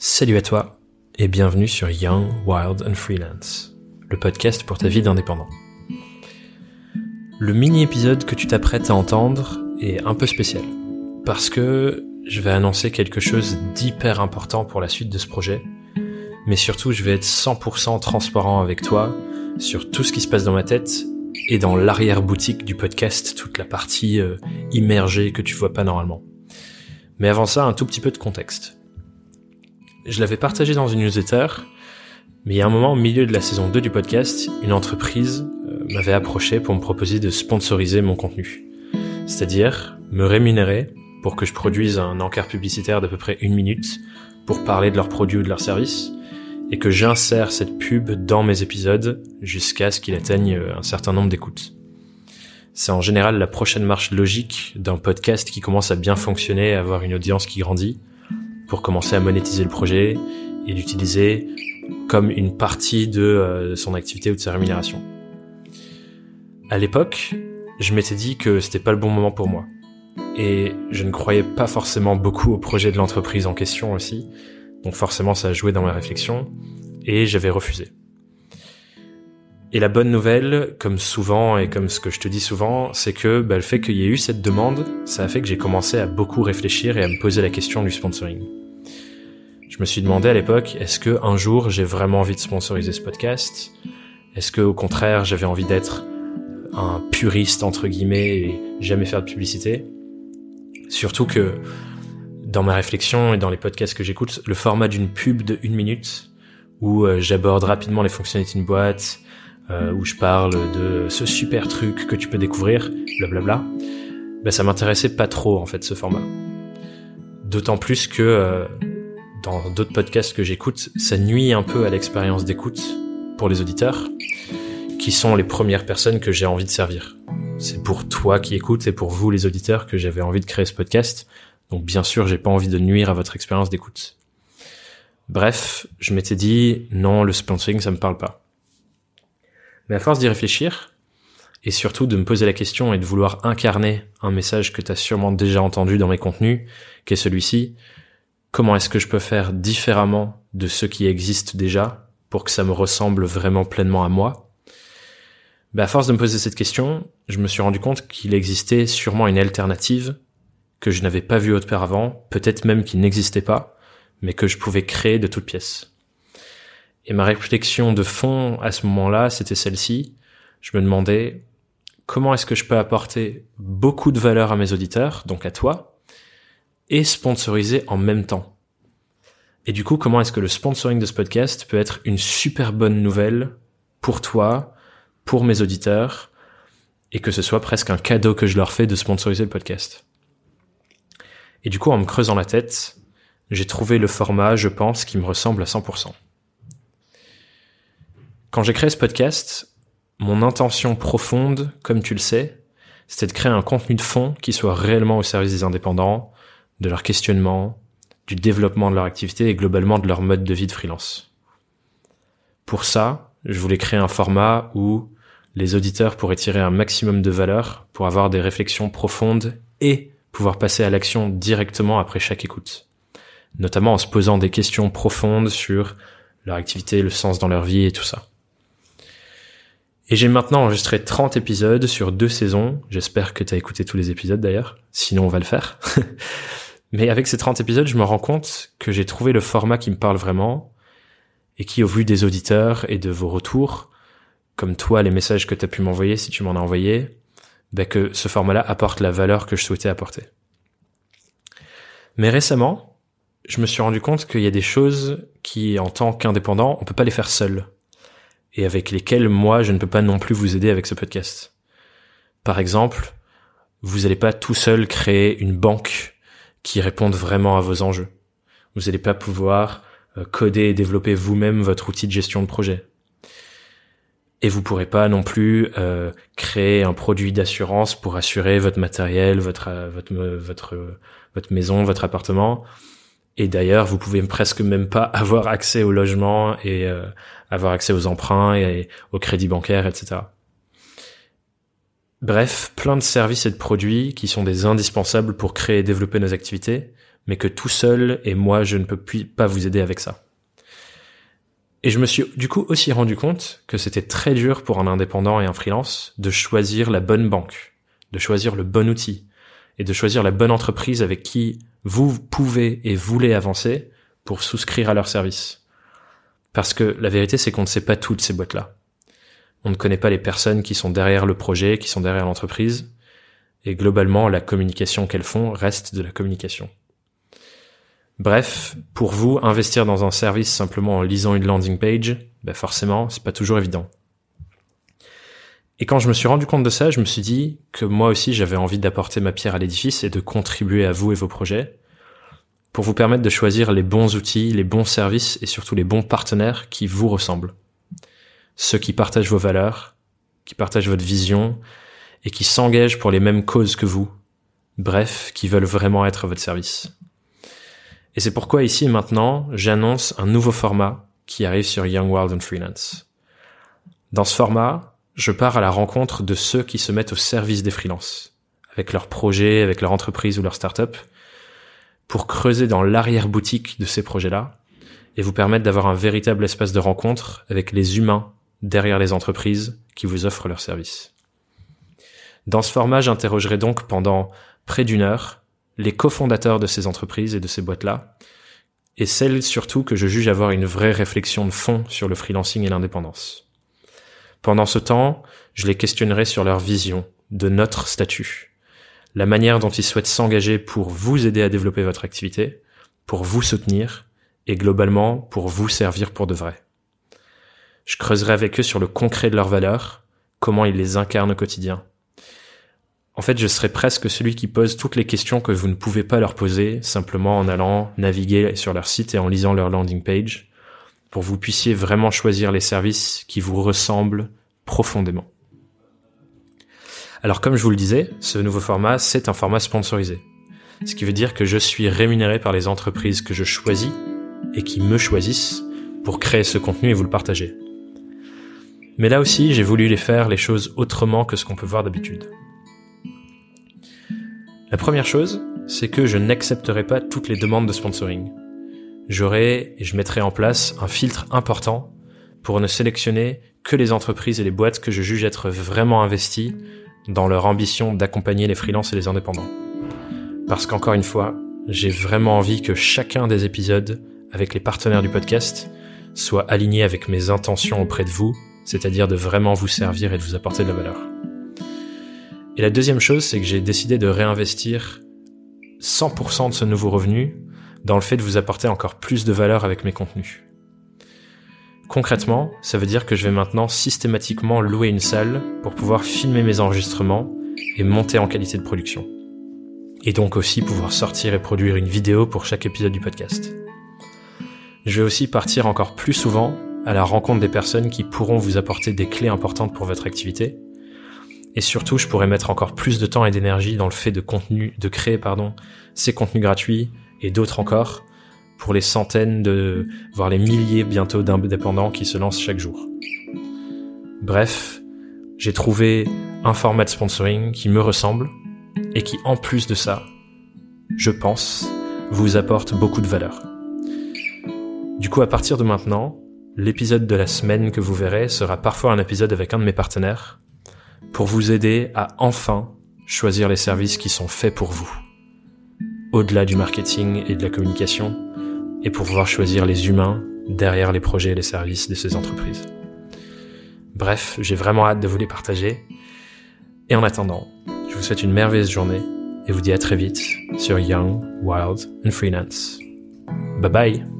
Salut à toi et bienvenue sur Young, Wild and Freelance, le podcast pour ta vie d'indépendant. Le mini-épisode que tu t'apprêtes à entendre est un peu spécial parce que je vais annoncer quelque chose d'hyper important pour la suite de ce projet, mais surtout je vais être 100% transparent avec toi sur tout ce qui se passe dans ma tête et dans l'arrière-boutique du podcast, toute la partie euh, immergée que tu vois pas normalement. Mais avant ça, un tout petit peu de contexte. Je l'avais partagé dans une newsletter, mais il y a un moment au milieu de la saison 2 du podcast, une entreprise euh, m'avait approché pour me proposer de sponsoriser mon contenu. C'est-à-dire me rémunérer pour que je produise un encart publicitaire d'à peu près une minute pour parler de leurs produits ou de leurs services, et que j'insère cette pub dans mes épisodes jusqu'à ce qu'il atteigne euh, un certain nombre d'écoutes. C'est en général la prochaine marche logique d'un podcast qui commence à bien fonctionner, à avoir une audience qui grandit, pour commencer à monétiser le projet et l'utiliser comme une partie de euh, son activité ou de sa rémunération. À l'époque, je m'étais dit que c'était pas le bon moment pour moi. Et je ne croyais pas forcément beaucoup au projet de l'entreprise en question aussi, donc forcément ça a joué dans ma réflexion, et j'avais refusé. Et la bonne nouvelle, comme souvent et comme ce que je te dis souvent, c'est que bah, le fait qu'il y ait eu cette demande, ça a fait que j'ai commencé à beaucoup réfléchir et à me poser la question du sponsoring. Je me suis demandé à l'époque, est-ce que un jour j'ai vraiment envie de sponsoriser ce podcast? Est-ce que au contraire j'avais envie d'être un puriste entre guillemets et jamais faire de publicité? Surtout que dans ma réflexion et dans les podcasts que j'écoute, le format d'une pub de une minute où euh, j'aborde rapidement les fonctionnalités d'une boîte, euh, où je parle de ce super truc que tu peux découvrir, blablabla, ben ça m'intéressait pas trop en fait ce format. D'autant plus que euh, dans d'autres podcasts que j'écoute, ça nuit un peu à l'expérience d'écoute pour les auditeurs, qui sont les premières personnes que j'ai envie de servir. C'est pour toi qui écoutes et pour vous les auditeurs que j'avais envie de créer ce podcast donc bien sûr, j'ai pas envie de nuire à votre expérience d'écoute. Bref, je m'étais dit non, le sponsoring ça me parle pas. Mais à force d'y réfléchir et surtout de me poser la question et de vouloir incarner un message que tu as sûrement déjà entendu dans mes contenus, qui est celui-ci, comment est-ce que je peux faire différemment de ce qui existe déjà pour que ça me ressemble vraiment pleinement à moi? Ben, à force de me poser cette question, je me suis rendu compte qu'il existait sûrement une alternative que je n'avais pas vu auparavant, peut-être même qu'il n'existait pas, mais que je pouvais créer de toutes pièces. Et ma réflexion de fond à ce moment-là, c'était celle-ci. Je me demandais comment est-ce que je peux apporter beaucoup de valeur à mes auditeurs, donc à toi, et sponsoriser en même temps? Et du coup, comment est-ce que le sponsoring de ce podcast peut être une super bonne nouvelle pour toi, pour mes auditeurs, et que ce soit presque un cadeau que je leur fais de sponsoriser le podcast? Et du coup, en me creusant la tête, j'ai trouvé le format, je pense, qui me ressemble à 100%. Quand j'ai créé ce podcast, mon intention profonde, comme tu le sais, c'était de créer un contenu de fond qui soit réellement au service des indépendants, de leur questionnement, du développement de leur activité et globalement de leur mode de vie de freelance. Pour ça, je voulais créer un format où les auditeurs pourraient tirer un maximum de valeur pour avoir des réflexions profondes et pouvoir passer à l'action directement après chaque écoute, notamment en se posant des questions profondes sur leur activité, le sens dans leur vie et tout ça. Et j'ai maintenant enregistré 30 épisodes sur deux saisons. J'espère que tu as écouté tous les épisodes d'ailleurs. Sinon, on va le faire. Mais avec ces 30 épisodes, je me rends compte que j'ai trouvé le format qui me parle vraiment et qui, au vu des auditeurs et de vos retours, comme toi, les messages que tu as pu m'envoyer si tu m'en as envoyé, ben que ce format-là apporte la valeur que je souhaitais apporter. Mais récemment, je me suis rendu compte qu'il y a des choses qui, en tant qu'indépendant, on peut pas les faire seul. Et avec lesquelles, moi, je ne peux pas non plus vous aider avec ce podcast. Par exemple, vous n'allez pas tout seul créer une banque qui réponde vraiment à vos enjeux. Vous n'allez pas pouvoir euh, coder et développer vous-même votre outil de gestion de projet et vous pourrez pas non plus euh, créer un produit d'assurance pour assurer votre matériel, votre euh, votre votre votre maison, votre appartement. Et d'ailleurs, vous pouvez presque même pas avoir accès au logement et euh, avoir accès aux emprunts et au crédit bancaire, etc. Bref, plein de services et de produits qui sont des indispensables pour créer et développer nos activités, mais que tout seul et moi je ne peux pas vous aider avec ça. Et je me suis du coup aussi rendu compte que c'était très dur pour un indépendant et un freelance de choisir la bonne banque, de choisir le bon outil et de choisir la bonne entreprise avec qui vous pouvez et voulez avancer pour souscrire à leur service. Parce que la vérité c'est qu'on ne sait pas toutes ces boîtes-là. On ne connaît pas les personnes qui sont derrière le projet, qui sont derrière l'entreprise, et globalement la communication qu'elles font reste de la communication. Bref, pour vous, investir dans un service simplement en lisant une landing page, ben forcément, c'est pas toujours évident. Et quand je me suis rendu compte de ça, je me suis dit que moi aussi j'avais envie d'apporter ma pierre à l'édifice et de contribuer à vous et vos projets pour vous permettre de choisir les bons outils, les bons services et surtout les bons partenaires qui vous ressemblent. Ceux qui partagent vos valeurs, qui partagent votre vision et qui s'engagent pour les mêmes causes que vous. Bref, qui veulent vraiment être à votre service. Et c'est pourquoi ici et maintenant, j'annonce un nouveau format qui arrive sur Young World and Freelance. Dans ce format, je pars à la rencontre de ceux qui se mettent au service des freelances, avec leurs projets, avec leur entreprise ou leur start-up, pour creuser dans l'arrière-boutique de ces projets-là et vous permettre d'avoir un véritable espace de rencontre avec les humains derrière les entreprises qui vous offrent leurs services. Dans ce format, j'interrogerai donc pendant près d'une heure les cofondateurs de ces entreprises et de ces boîtes-là, et celles surtout que je juge avoir une vraie réflexion de fond sur le freelancing et l'indépendance. Pendant ce temps, je les questionnerai sur leur vision de notre statut, la manière dont ils souhaitent s'engager pour vous aider à développer votre activité, pour vous soutenir et globalement pour vous servir pour de vrai. Je creuserai avec eux sur le concret de leurs valeurs, comment ils les incarnent au quotidien, en fait, je serais presque celui qui pose toutes les questions que vous ne pouvez pas leur poser simplement en allant naviguer sur leur site et en lisant leur landing page pour que vous puissiez vraiment choisir les services qui vous ressemblent profondément. Alors comme je vous le disais, ce nouveau format, c'est un format sponsorisé. Ce qui veut dire que je suis rémunéré par les entreprises que je choisis et qui me choisissent pour créer ce contenu et vous le partager. Mais là aussi, j'ai voulu les faire les choses autrement que ce qu'on peut voir d'habitude. La première chose, c'est que je n'accepterai pas toutes les demandes de sponsoring. J'aurai et je mettrai en place un filtre important pour ne sélectionner que les entreprises et les boîtes que je juge être vraiment investies dans leur ambition d'accompagner les freelances et les indépendants. Parce qu'encore une fois, j'ai vraiment envie que chacun des épisodes avec les partenaires du podcast soit aligné avec mes intentions auprès de vous, c'est-à-dire de vraiment vous servir et de vous apporter de la valeur. Et la deuxième chose, c'est que j'ai décidé de réinvestir 100% de ce nouveau revenu dans le fait de vous apporter encore plus de valeur avec mes contenus. Concrètement, ça veut dire que je vais maintenant systématiquement louer une salle pour pouvoir filmer mes enregistrements et monter en qualité de production. Et donc aussi pouvoir sortir et produire une vidéo pour chaque épisode du podcast. Je vais aussi partir encore plus souvent à la rencontre des personnes qui pourront vous apporter des clés importantes pour votre activité et surtout, je pourrais mettre encore plus de temps et d'énergie dans le fait de contenu, de créer, pardon, ces contenus gratuits et d'autres encore pour les centaines de, voire les milliers bientôt d'indépendants qui se lancent chaque jour. Bref, j'ai trouvé un format de sponsoring qui me ressemble et qui, en plus de ça, je pense, vous apporte beaucoup de valeur. Du coup, à partir de maintenant, l'épisode de la semaine que vous verrez sera parfois un épisode avec un de mes partenaires, pour vous aider à enfin choisir les services qui sont faits pour vous, au-delà du marketing et de la communication, et pour pouvoir choisir les humains derrière les projets et les services de ces entreprises. Bref, j'ai vraiment hâte de vous les partager. Et en attendant, je vous souhaite une merveilleuse journée et vous dis à très vite sur Young, Wild and Freelance. Bye bye